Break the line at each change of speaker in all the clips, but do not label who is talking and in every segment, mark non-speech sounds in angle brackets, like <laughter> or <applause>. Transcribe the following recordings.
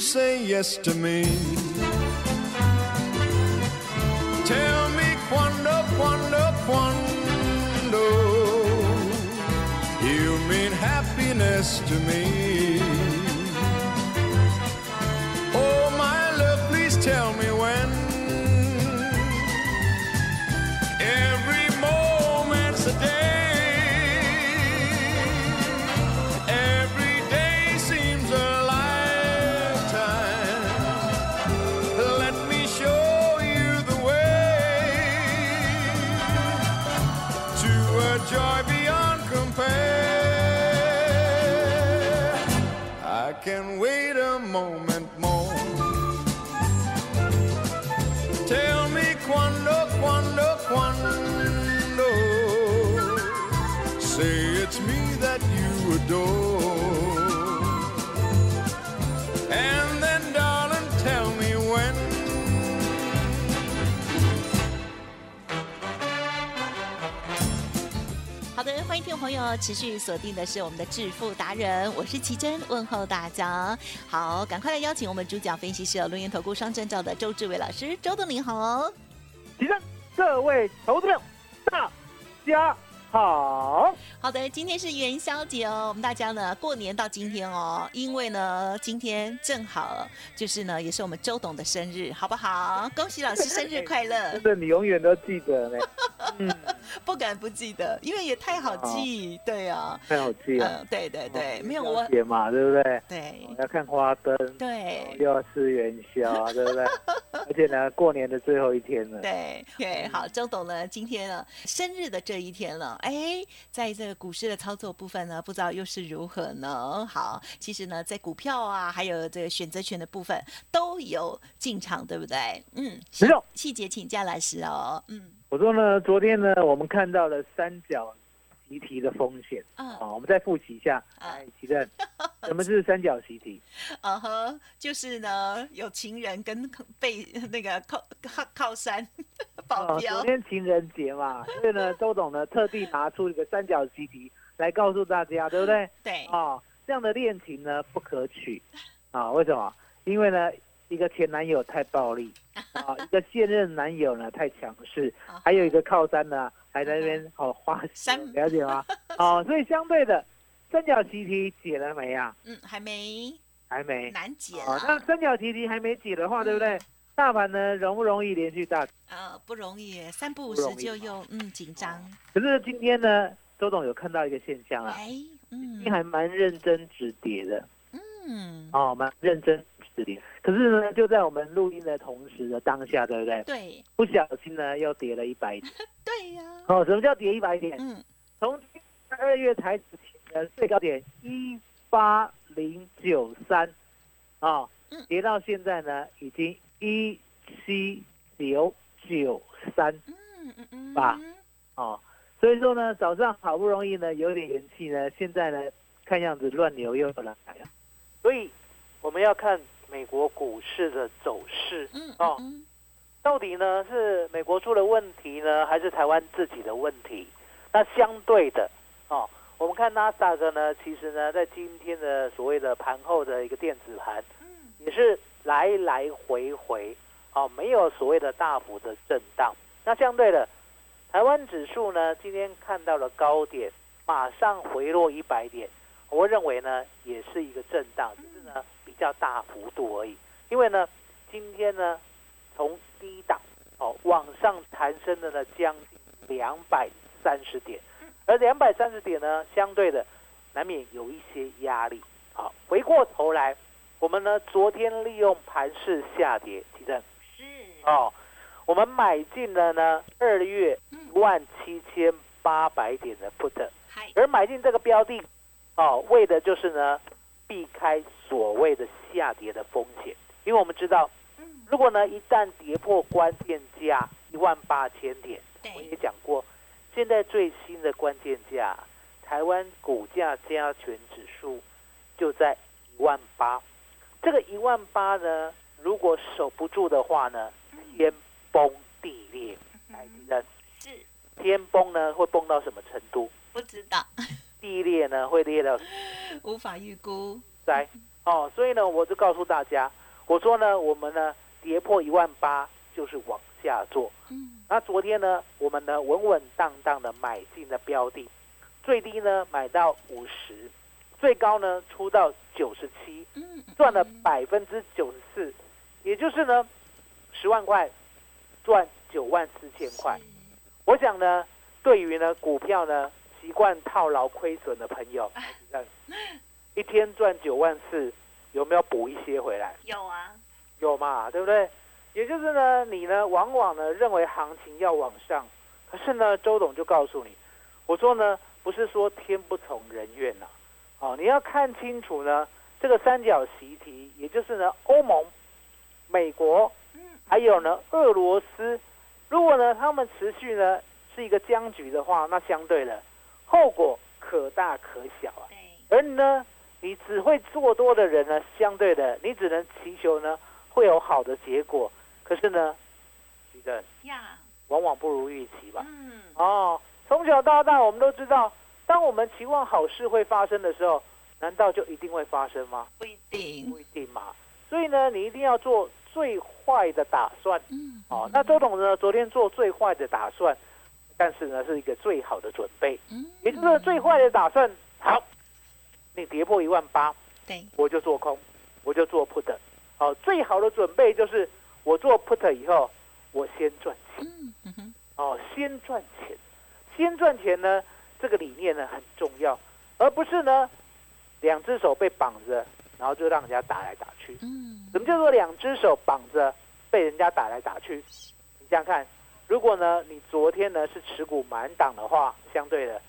say yes to me? Tell me quando, quando, quando you mean happiness to me. You adore. And then, darling, tell me when.
好的，欢迎听众朋友持续锁定的是我们的致富达人，我是奇珍，问候大家。好，赶快来邀请我们主讲分析师录音投顾双证照的周志伟老师，周董您好哦。
提升各位投资者，大家好。
好的，今天是元宵节哦，我们大家呢过年到今天哦，因为呢今天正好就是呢也是我们周董的生日，好不好？<laughs> 恭喜老师生日快乐
真！的，你永远都记得呢。<laughs> 嗯，
不敢不记得，因为也太好记，对啊，
太好记了。
嗯，对对对，没有我，
节嘛，对不对？
对
要看花灯，
对
又要吃元宵，<laughs> 对不对？而且呢，过年的最后一天了。
对对，好，周董呢今天呢生日的这一天了，哎，在这个股市的操作部分呢，不知道又是如何呢？好，其实呢在股票啊，还有这个选择权的部分都有进场，对不对？嗯，
没错
细节请教老师哦。嗯
我说呢，昨天呢，我们看到了三角习题的风险
嗯
啊，我们再复习一下。
啊
哎，奇正，<laughs> 什么是三角习题？
啊哈，就是呢有情人跟被那个靠靠靠山保
哦，
镖
昨，天情人节嘛，<laughs> 所以呢，周董呢特地拿出一个三角习题来告诉大家，对不对？
对，
哦，这样的恋情呢不可取啊？为什么？因为呢，一个前男友太暴力 <laughs> 啊，一个现任男友呢太强势，还有一个靠山呢还在那边哦花心
山，
了解吗？<laughs> 哦，所以相对的三角习题解了没啊？
嗯，还没
还没。
难解
哦，那
啊，
三角习题还没解的话，对不对？大盘呢容不容易连续大？
呃，不容易，三不五时就又嗯紧张，
可是今天呢，周总有看到一个现象啊，
哎，
今
嗯
还蛮认真止跌的。
嗯，
哦，蛮认真止跌。可是呢，就在我们录音的同时的当下，对不对？
对
不小心呢，又跌了一百点。<laughs>
对呀，
哦，什么叫跌一百点？
嗯，
从二月台指期的最高点一八零九三，啊
嗯，
跌到现在呢，已经一七九九三
嗯嗯嗯，
吧哦。所以说呢，早上好不容易呢有点元气呢，现在呢看样子乱流又来了。所以我们要看美国股市的走势。
嗯
哦
嗯
到底呢是美国出了问题呢，还是台湾自己的问题？那相对的哦，我们看纳斯达克呢，其实呢在今天的所谓的盘后的一个电子盘，也是来来回回哦，没有所谓的大幅的震荡。那相对的，台湾指数呢今天看到了高点，马上回落一百点，我认为呢也是一个震荡，较大幅度而已。因为呢今天呢从低档哦往上弹升的呢将近两百三十点，而两百三十点呢，相对的难免有一些压力。好，回过头来，我们呢昨天利用盘势下跌，提振。
是。
哦，我们买进了呢二月一万七千八百点的 put，而买进这个标的，哦，为的就是呢避开所谓的下跌的风险，因为我们知道，
嗯，
如果呢一旦跌破关键价一万八千点，我也，讲过，现在最新的关键价，台湾股价加权指数就在一万八。这个一万八呢，如果守不住的话呢，天崩地裂。
是。
天崩呢会崩到什么程度？
不知道，
地裂呢会裂到
无法预估，
灾哦。所以呢，我就告诉大家，我说呢，我们呢跌破一万八就是往下做。
嗯，
那昨天呢，我们呢稳稳当当的买进的标的，最低呢买到五十，最高呢出到九十七，
嗯，
赚了百分之九十四，也就是呢十万块赚九万四千块。我想呢，对于呢股票呢习惯套牢亏损的朋友，<laughs> 一天赚九万四，有没有补一些回来？
有啊，
有嘛，对不对？也就是呢，你呢往往呢认为行情要往上，可是呢，周董就告诉你，我说呢，不是说天不从人愿呐、哦，你要看清楚呢这个三角习题，也就是呢欧盟、美国
嗯，
还有呢俄罗斯，如果呢他们持续呢是一个僵局的话，那相对的后果可大可小啊。
对，
而呢，你只会做多的人呢，相对的，你只能祈求呢会有好的结果。可是呢，举证
呀，
往往不如预期吧。
嗯，
哦，从小到大我们都知道，当我们期望好事会发生的时候，难道就一定会发生吗？
不一定
不，一定嘛。所以呢，你一定要做最坏的打算。
嗯，
哦，那周董呢，昨天做最坏的打算，但是呢，是一个最好的准备，
嗯，
也就是最坏的打算。好，你跌破一万八，
对，
我就做空，我就做 put。好，最好的准备就是我做 put 以后，我先赚钱。
嗯嗯哼，
哦，先赚钱，先赚钱呢，这个理念呢很重要，而不是呢两只手被绑着，然后就让人家打来打去。
嗯，
什么叫做两只手绑着被人家打来打去？你想想看，如果呢你昨天呢是持股满档的话，相对的，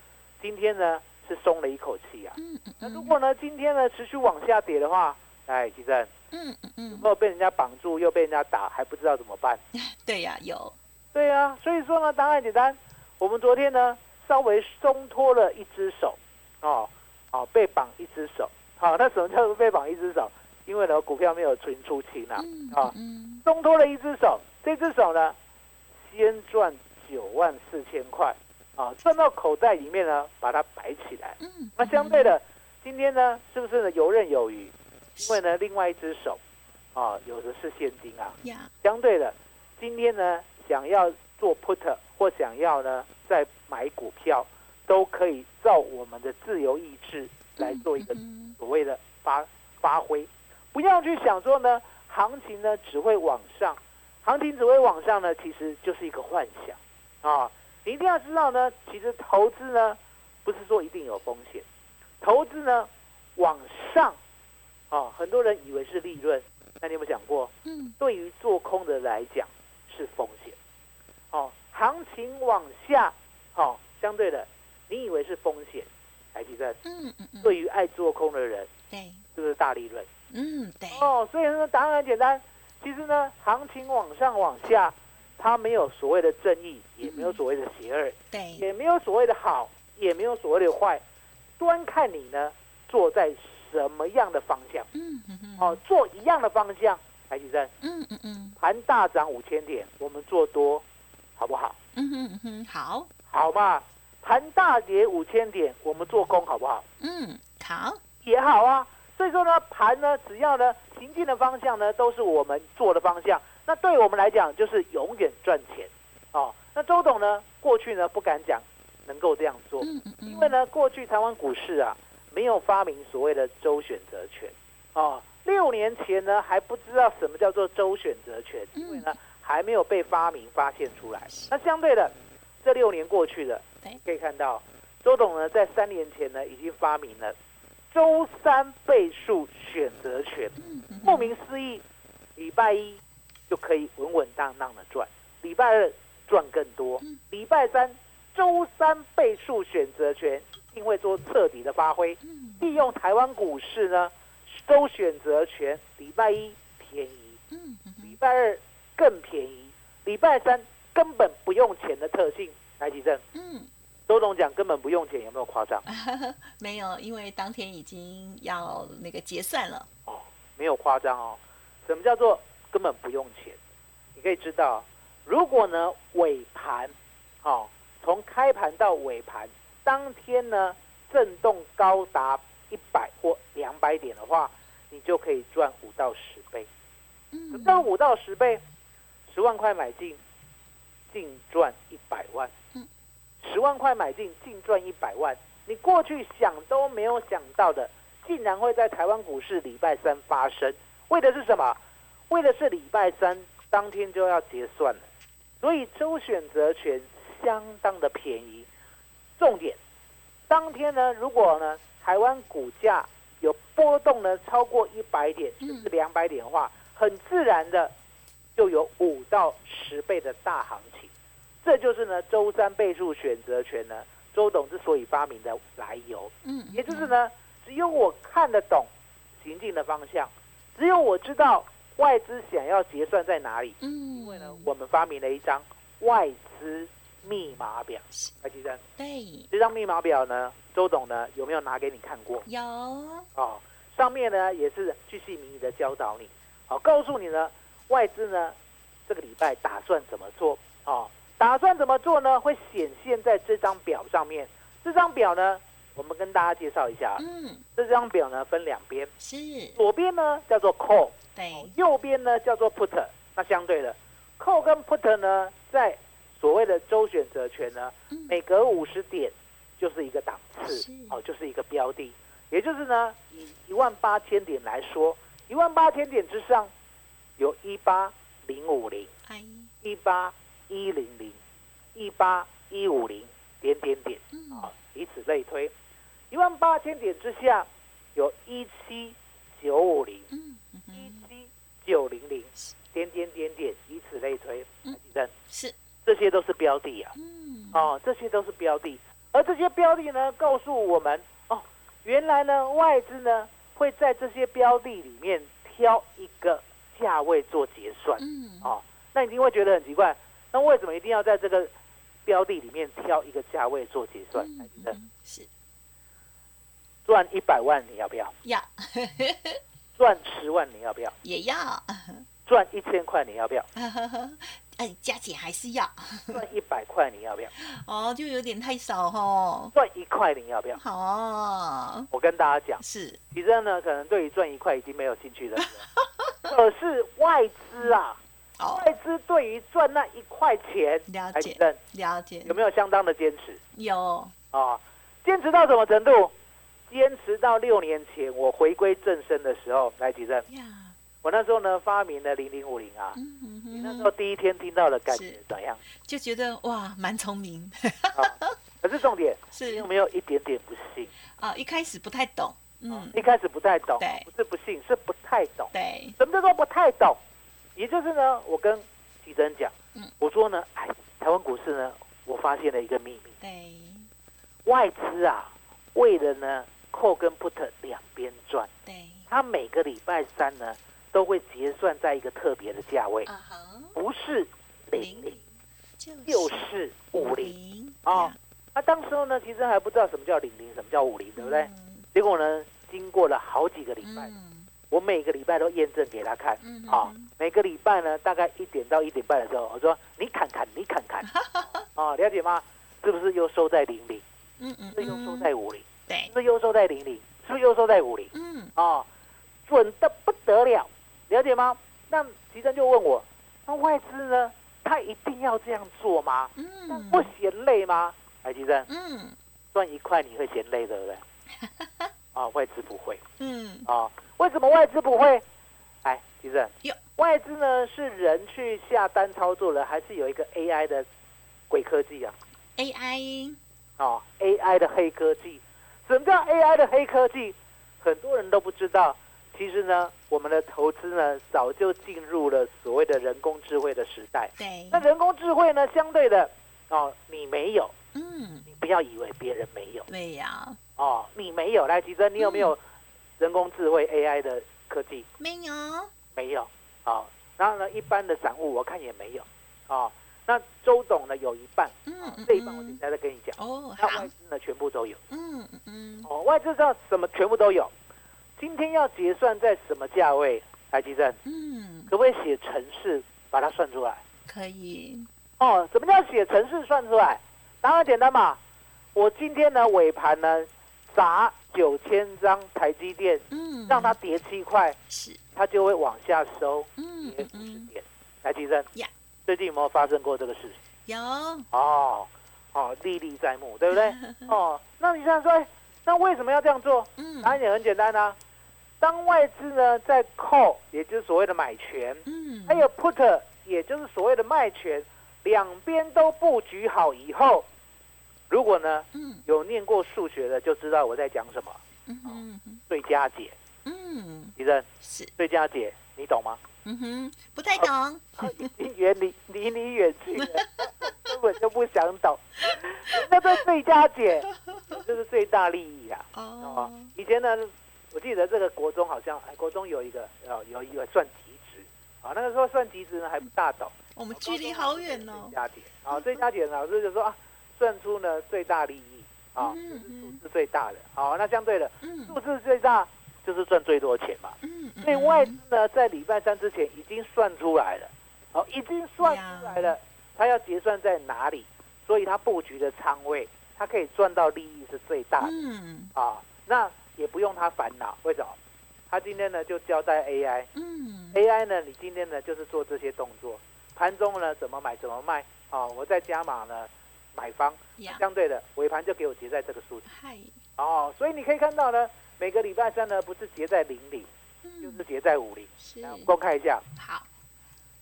今天呢是松了一口气啊。
嗯
那如果呢今天呢持续往下跌的话，哎，吉正
嗯嗯
有
嗯，
没有被人家绑住，又被人家打，还不知道怎么办？<laughs>
对呀，有，
对啊，所以说呢，答案简单。我们昨天呢稍微松脱了一只手，哦，哦，被绑一只手。好、<laughs> 那什么叫做被绑一只手？因为呢股票没有存出清啊，
嗯
啊、
嗯，
松脱了一只手，这只手呢先赚九万四千块，啊，赚到口袋里面呢，把它摆起来。
嗯，
那相对的，今天呢是不是呢游刃有余？因为呢另外一只手，啊，有的是现金啊。
呀，
相对的，今天呢想要做 put 或想要呢再买股票，都可以照我们的自由意志来做一个
嗯
所谓的发发挥，不要去想说呢行情呢只会往上，行情只会往上呢，其实就是一个幻想啊！你一定要知道呢，其实投资呢不是说一定有风险，投资呢往上啊，很多人以为是利润，那你有没有想过？
嗯
对于做空的来讲是风险。哦，行情往下，哦，相对的，你以为是风险，台积电
嗯嗯嗯，
对于爱做空的人
对，
是不是大利润？
嗯对，
哦，所以呢，答案很简单。其实呢，行情往上往下，它没有所谓的正义，也没有所谓的邪恶，
对，
也没有所谓的好，也没有所谓的坏，端看你呢坐在什么样的方向。
嗯嗯嗯，
哦，做一样的方向，台积电
嗯嗯嗯
盘大涨五千点，我们做多，好不好？
嗯哼嗯哼，好，
好嘛，盘大跌五千点，我们做空好不好？
嗯好，
也好啊。所以说呢，盘呢，只要呢行进的方向呢，都是我们做的方向，那对我们来讲就是永远赚钱哦。那周董呢，过去呢不敢讲能够这样做，因为呢，过去台湾股市啊没有发明所谓的周选择权哦。六年前呢还不知道什么叫做周选择权，因为呢还没有被发明发现出来。那相对的，这六年过去了，可以看到周董呢在三年前呢已经发明了周三倍数选择权，
嗯嗯
顾名思义，礼拜一就可以稳稳当当的赚，礼拜二赚更多
嗯，
礼拜三周三倍数选择权一定会做彻底的发挥，
嗯
利用台湾股市呢周选择权，礼拜一便宜，礼拜二更便宜，礼拜三根本不用钱的特性，来举证。
嗯，
周董讲根本不用钱，有没有夸张？<laughs>
没有，因为当天已经要那个结算了。
哦，没有夸张哦。什么叫做根本不用钱？你可以知道，如果呢尾盘，哦，从开盘到尾盘当天呢震动高达一百或两百点的话，你就可以赚五到十倍。
嗯
赚五到十倍？十万块买进，净赚一百万
嗯。
十万块买进，净赚一百万。你过去想都没有想到的，竟然会在台湾股市礼拜三发生。为的是什么？为的是礼拜三当天就要结算了，所以周选择权相当的便宜。重点，当天呢，如果呢台湾股价有波动呢超过一百点
嗯
甚至两百点的话，很自然的就有五到十倍的大行情。这就是呢周三倍数选择权呢，周董之所以发明的来由。
嗯，
也就是呢，只有我看得懂行进的方向，只有我知道外资想要结算在哪里。
嗯，
因为呢，我们发明了一张外资密码表，来记生。
对。
这张密码表呢，周董呢有没有拿给你看过？
有。
哦，上面呢也是巨细靡遗的教导你，好、告诉你呢外资呢这个礼拜打算怎么做？哦，打算怎么做呢？会显现在这张表上面。这张表呢，我们跟大家介绍一下，
嗯。
这张表呢分两边，
是。
左边呢叫做 call，
对
右边呢叫做 put。那相对的，call 跟 put 呢，在所谓的周选择权呢，
嗯
每隔五十点就是一个档次，哦，就是一个标的。也就是呢，以一万八千点来说，一万八千点之上有一八零五零、
哎
一八一零零、一八一五零点点点以此类推。一万八千点之下有一七九五零、
嗯
九零零点点点点，以此类推。
嗯是
这些都是标的啊。
嗯
哦，这些都是标的，而这些标的呢，告诉我们哦，原来呢，外资呢会在这些标的里面挑一个价位做结算。
嗯
哦，那你一定会觉得很奇怪，那为什么一定要在这个标的里面挑一个价位做结算？
嗯是
赚一百万你要不要？
要
赚十万你要不要？
也要，<laughs>
赚一千块你要不要？<laughs>
哎加起还是要 <laughs>
赚一百块你要不要？
哦，就有点太少哦。
赚一块你要不要？
好哦，
我跟大家讲。
是
其实呢，可能对于赚一块已经没有兴趣了。可是外资啊，
哦，
外资对于赚那一块钱，
了解了解
有没有相当的坚持
有
啊？坚持到什么程度？坚持到六年前我回归正身的时候，来举证。
呀，
我那时候呢发明了零零五零啊，你那时
嗯
候第一天听到的感觉怎样？
就觉得哇，蛮聪明，
啊，可是重点，<laughs>
是。
你有没有一点点不信？
啊，一开始不太懂，嗯，
一开始不太懂
对，
不是不信，是不太懂。
对，
什么叫做不太懂？也就是呢，我跟吉珍讲，
嗯。
我说呢，哎，台湾股市呢，我发现了一个秘密，
对，
外资啊，为了呢扣跟 put 两边赚，
对，
它每个礼拜三呢都会结算在一个特别的价位，不是零零，
就
就是五零。
零
哦，那当时候呢，其实还不知道什么叫零零，什么叫五零，对不对？结果呢，经过了好几个礼拜，
嗯
我每个礼拜都验证给他看。
嗯
啊、每个礼拜呢，大概一点到一点半的时候，我说你看看，你看看，<laughs> 啊、了解吗？是不是又收在零零？
嗯嗯
是又收在五零？
对
是，不是又收在零零？是不是又收在五零？
嗯
啊，准的不得了，了解吗？那吉生就问我，那外资呢？他一定要这样做吗？那
嗯
不嫌累吗？哎，吉生
嗯
赚一块你会嫌累，对不对？<laughs> 啊，外资不会
嗯
啊，为什么外资不会？哎，吉生
哟，
外资呢是人去下单操作了，还是有一个 AI 的鬼科技啊
？AI
哦，AI 的黑科技。什么叫 AI 的黑科技？很多人都不知道。其实呢，我们的投资呢，早就进入了所谓的人工智慧的时代。
对，
那人工智慧呢，相对的哦，你没有，
嗯，
你不要以为别人没有
对呀，
哦，你没有。来，吉珍，你有没有人工智慧 AI 的科技？
没有，
没有哦。然后呢，一般的散户我看也没有啊。那周董呢，有一半，
嗯嗯
这一半我
嗯
等一下再跟你讲。
哦，
那
好
外，资呢，全部都有
嗯嗯嗯，
哦。外资知道什么全部都有。今天要结算在什么价位？来，吉珍，
嗯，
可不可以写程式把它算出来？
可以，
哦，什么叫写程式算出来？当然简单嘛。我今天呢尾盘呢砸九千张台积电，
嗯，
让它跌七块，
是，
它就会往下收
嗯
跌五十
嗯嗯，
点。来，吉珍
呀，
最近有没有发生过这个事情？
有，
哦，哦，历历在目，对不对？<laughs> 哦，那你想说，哎那为什么要这样做？
嗯
答案也很简单啊。当外资呢在 call，也就是所谓的买权，
嗯，
还有 put，也就是所谓的卖权，两边都布局好以后，如果呢
嗯
有念过数学的就知道我在讲什么。
嗯哼嗯
最佳解，
嗯，
医生，
是，
最佳解，你懂吗？
嗯哼，不太懂，
啊已经远离离你远去了，根本就不想懂。那个最佳解就是最大利益啊！哦
哦，，
以前呢，我记得这个国中好像，哎，国中有一个呃有一个算极值啊，那个时候算极值呢还不大懂。
我们距离好远哦
最，佳解啊，最佳解老师就说啊，算出呢最大利益啊，
嗯
数
嗯
字最大的。好，那相对的
嗯
数字最大就是赚最多钱嘛。
嗯，
所以外资呢，在礼拜三之前已经算出来了，好，已经算出来了，他要结算在哪里，所以他布局的仓位，他可以赚到利益是最大的。
嗯。
啊。那也不用他烦恼，为什么？他今天呢就交代 AI，AI
嗯。
呢，你今天呢就是做这些动作，盘中呢怎么买怎么卖啊，我在加码呢买方，
呀，
相对的尾盘就给我结在这个数字。
嗨，
哦，所以你可以看到呢，每个礼拜三呢不是结在零零，就是
嗯
结在五零。
是。
来我们公开一下，
好，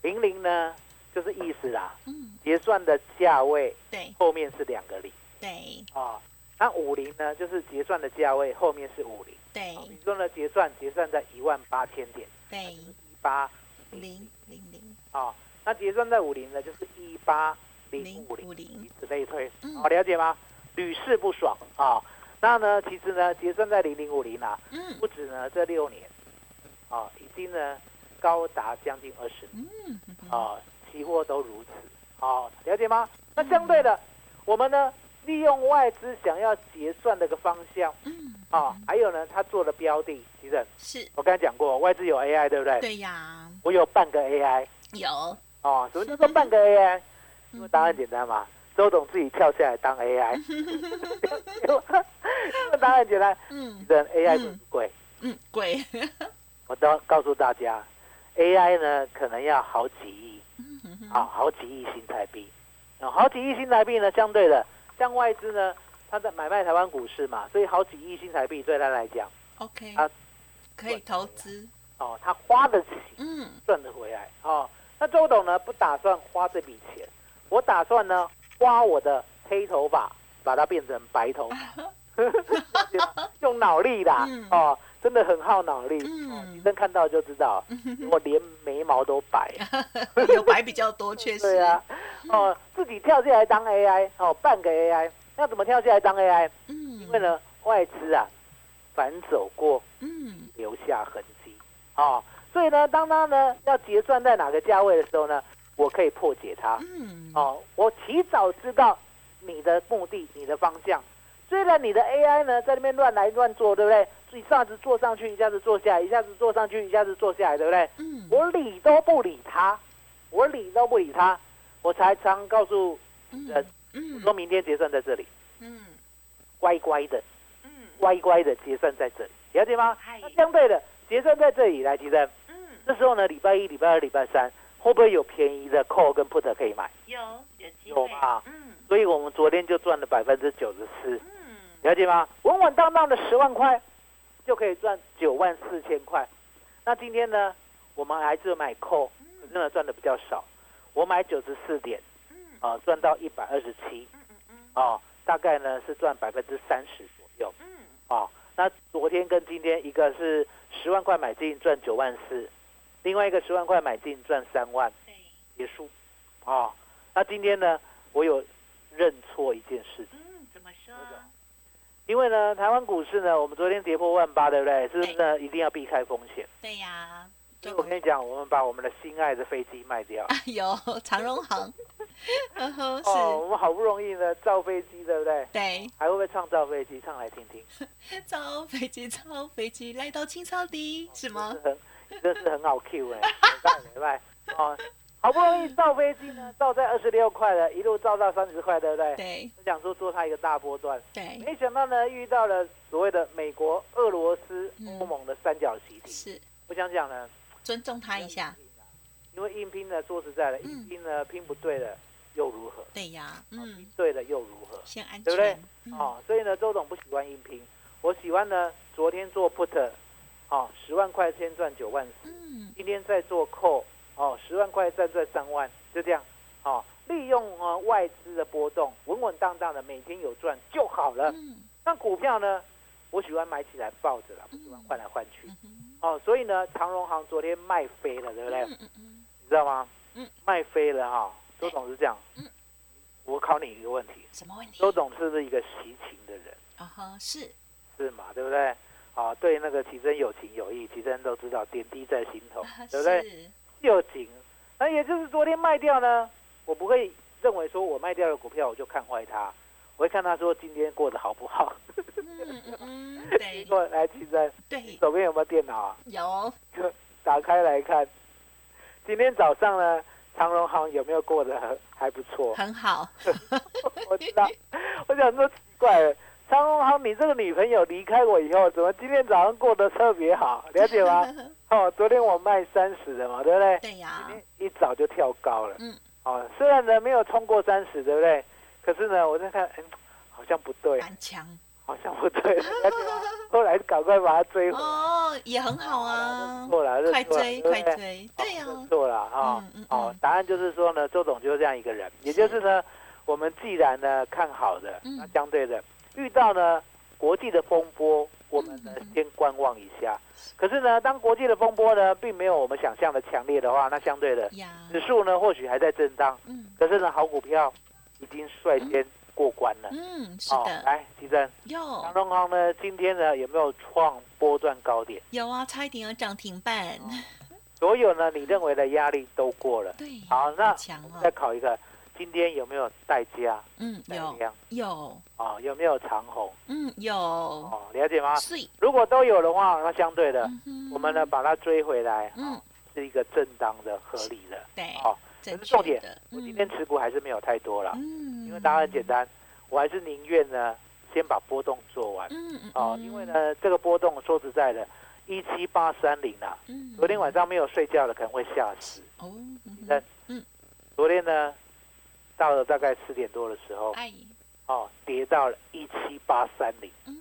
零零呢就是意思啦，
嗯。
结算的价位
对。
后面是两个零
对。
啊。那五零呢就是结算的价位后面是五零，
对。
比如说呢结算结算在一万八千点，
对，
一八
零零零
啊，那结算在五零呢就是一八零
零
五零，以，此类推，
嗯。
好了解吗？屡试不爽啊。那呢，其实呢，结算在零零五零啊，
嗯。
不止呢这六年，啊，已经呢高达将近二十年。
嗯
啊，期货都如此，好、了解吗？那相对的，我们呢利用外资想要结算的一个方向
嗯
啊，还有呢，他做的标的，其实
是，
我刚才讲过，外资有 AI 对不对？
对呀，
我有半个 AI
有，
哦，什么叫做半个 AI？因为答案简单嘛，周董自己跳下来当 AI，因为答案简单，
嗯。
人 AI 贵不贵？
嗯贵，
我都告诉大家，AI 呢可能要好几亿。
嗯
啊，好几亿新台币，啊，好几亿新台币呢，相对的，像外资呢，他在买卖台湾股市嘛，所以好几亿新台币对他来讲
，，OK，
啊
可以投资，
哦，他花得起，
嗯。
赚得回来，哦，那周董呢不打算花这笔钱，我打算呢花我的黑头发，把它变成白头。发，<laughs> 用脑力啦，
嗯。
哦，真的很耗脑力，
嗯。
哦，你真看到就知道，我连眉毛都白。<laughs>
有白比较多，确实，
对啊，哦，自己跳下来当 AI，哦，半个 AI，那怎么跳下来当 AI？
嗯，
因为呢，外资啊，反走过，
嗯。
留下痕迹，哦，所以呢，当他呢要结算在哪个价位的时候呢，我可以破解它，
嗯。
哦，我提早知道你的目的、你的方向。虽然你的 AI 呢在那边乱来乱做，对不对？一下子坐上去，一下子坐下来，一下子坐上去，一下子坐下来，对不对？
嗯，
我理都不理他，我理都不理他，我才常告诉人
嗯。
说明天结算在这里，
嗯。
乖乖的，
嗯。
乖乖的结算在这里，了解吗？那相对的结算在这里来提升，
嗯。
这时候呢，礼拜一、礼拜二、礼拜三会不会有便宜的 call 跟 put 可以买？
有有机
有嘛？
嗯
所以我们昨天就赚了百分之九十四，
嗯
了解吗？稳稳当当的十万块就可以赚九万四千块。那今天呢，我们还是买 call，可是呢赚的比较少，我买九十四点。
嗯
啊，赚到一百二十七，
嗯嗯
哦，大概呢是赚百分之三十左右。
嗯，
啊，那昨天跟今天一个是十万块买进赚九万四，另外一个十万块买进赚三万，
对，
结束。哦，那今天呢，我有认错一件事情，
嗯，怎么说？
因为呢，台湾股市呢，我们昨天跌破万八，对不对？是不是呢？一定要避开风险。
对呀，
所以我跟你讲，我们把我们的心爱的飞机卖掉。<laughs>
有长荣行，<laughs>
哦，
是，
我们好不容易呢造飞机，对不对？
对，
还会不会唱造飞机？唱来听听。<laughs>
造飞机，造飞机，来到青草地，是吗？
很，真是很好 Q 哎、没办没办哦，好不容易造飞机呢，造在二十六块了，一路造到三十块，对不对？
对。
我想说做它一个大波段，
对，
没想到呢遇到了所谓的美国、俄罗斯、
嗯。
欧盟的三角习题。
是。
我想讲呢，
尊重他一下，
因为硬拼呢，说实在的，
嗯。
硬拼呢拼不对了又如何？
对呀，嗯，
对了又如何？
先安
对不对？哦，所以呢，周总不喜欢硬拼，我喜欢呢，昨天做 put，哦，十万块先赚九万四，
嗯，
今天再做 call，哦，十万块再赚三万，就这样，哦，利用啊外资的波动，稳稳当当的每天有赚就好了。
嗯
那股票呢，我喜欢买起来抱着了，不喜欢换来换去。
嗯
哦，所以呢，长荣行昨天卖飞了，对不对？
嗯嗯嗯，
你知道吗？
嗯，
卖飞了哈、周总是这样。
嗯，
我考你一个问题，
什么问题？
周总是不是一个喜情的人？
啊哈，是，
是嘛？对不对？啊，对那个奇珍有情有义，奇珍都知道，点滴在心头，
啊
对不对？
是
有情，那也就是昨天卖掉呢，我不会认为说我卖掉了股票我就看坏它，我会看他说今天过得好不好。
嗯嗯嗯，对
果来，奇珍，
对，
手边有没有电脑啊？
有，<laughs>
打开来看，今天早上呢，长荣行有没有过得很还不错？
很好，<laughs>
我知道，我想说奇怪了，长荣行，你这个女朋友离开我以后，怎么今天早上过得特别好？<laughs> 了解吗？哦，昨天我卖三十的嘛，对不对？
对呀
今，天一早就跳高了。
嗯，
哦，虽然呢没有冲过三十，对不对？可是呢，我在看，嗯，好像不对，
蛮强
好像不对？<laughs> 后来赶快把它追回来。
哦，也很好啊，
错了，认
快追快追，对呀，
认错了啊
嗯嗯！
哦
嗯，
答案就是说呢，周总就是这样一个人，也就是呢，我们既然呢看好的，
嗯
那相对的遇到呢国际的风波，我们呢先观望一下。可是呢，当国际的风波呢并没有我们想象的强烈的话，那相对的，指数呢或许还在震荡，
嗯。
可是呢好股票已经率先过关了。
嗯，是
哦，
的，
来，吉珍，
有
长荣行呢今天呢有没有创波段高点？
有啊，差一点要涨停板，
所有呢你认为的压力都过了。
对，
好，那再
哦，
考一个，今天有没有代加、
嗯，
带
有有，
啊？有没有长虹？
嗯有，
哦，了解吗？
是，
如果都有的话，那相对的，
嗯
我们呢把它追回来，
嗯。
哦，是一个正当的、合理的。
对，
哦，
正
可是重点我今天持股还是没有太多了，
嗯，
因为答案很简单，我还是宁愿呢先把波动做完。
嗯，嗯
哦，
嗯
因为，呢这个波动说实在的，一七八三零啊，
嗯
昨天晚上没有睡觉的可能会吓死。
哦，嗯
那
嗯。
昨天呢，到了大概四点多的时候，
哎，
哦，跌到了一七八三零，
嗯，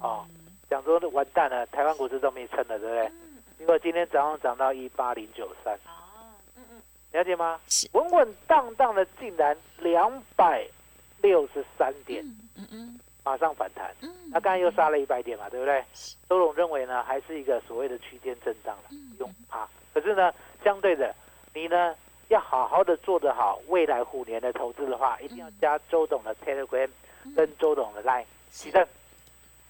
哦想说完蛋了，台湾股市都没撑了，对不对？
嗯，
结果今天早上涨到一八零九三，
哦，嗯嗯，
了解吗？
是，
稳稳当当的，竟然两百六十三点，
嗯嗯嗯。
马上反弹。
嗯，
那刚才又杀了一百点嘛，对不对？周总认为呢，还是一个所谓的区间震荡了，
嗯
不用怕。可是呢，相对的，你呢要好好的做得好未来虎年的投资的话，一定要加周董的 Telegram 跟周董的 Line。
是
奇正，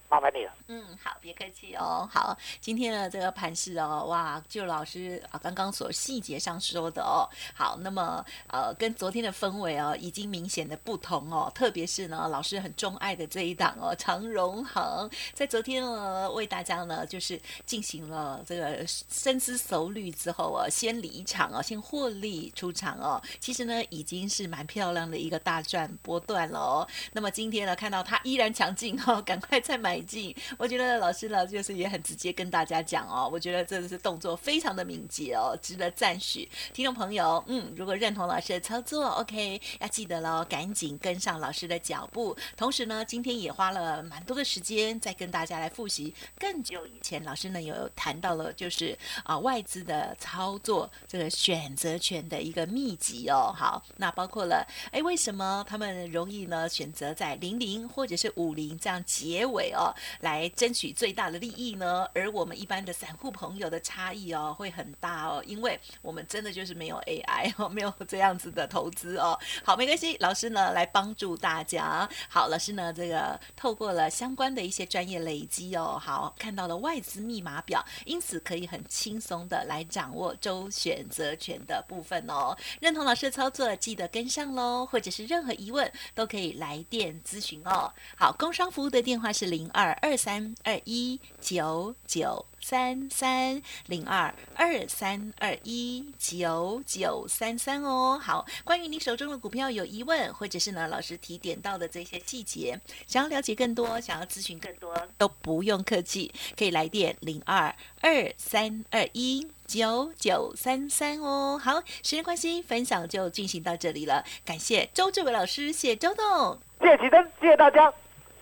麻烦你了。
嗯，好，别客气哦。好，今天的这个盘势哦，哇，就老师啊刚刚所细节上说的哦，好，那么呃，跟昨天的氛围哦，已经明显的不同哦，特别是呢，老师很钟爱的这一档哦，长荣恒，在昨天呢，为大家呢就是进行了这个深思熟虑之后啊，先离场哦，先获利出场哦，其实呢，已经是蛮漂亮的一个大赚波段了哦。那么今天呢，看到它依然强劲哦，赶快再买买进。我觉得老师呢，就是也很直接跟大家讲哦，我觉得这是动作非常的敏捷哦，值得赞许。听众朋友，嗯，如果认同老师的操作，OK，要记得喽，赶紧跟上老师的脚步。同时呢，今天也花了蛮多的时间，再跟大家来复习更久以前老师呢有谈到了，就是啊外资的操作这个选择权的一个秘籍哦。好，那包括了，哎，为什么他们容易呢选择在零零或者是五零这样结尾哦，来争取最大的利益呢？而我们一般的散户朋友的差异哦会很大哦，因为我们真的就是没有 AI 哦，没有这样子的投资哦。好，没关系，老师呢来帮助大家。好，老师呢这个透过了相关的一些专业累积哦，好看到了外资密码表，因此可以很轻松的来掌握周选择权的部分哦。认同老师的操作，记得跟上喽，或者是任何疑问都可以来电咨询哦。好，工商服务的电话是零二二三二一九九。三三零二二三二一九九三三哦，好，关于你手中的股票有疑问，或者是呢老师提点到的这些细节，想要了解更多，想要咨询更多，都不用客气，可以来电零二二三二一九九三三哦。好，时间关系，分享就进行到这里了，感谢周志伟老师，谢周董，
谢谢启灯，谢谢大家，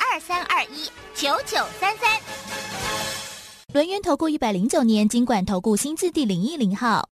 二三二一九九三三。
轮源投顾一百零九年金管投顾新字第零一零号。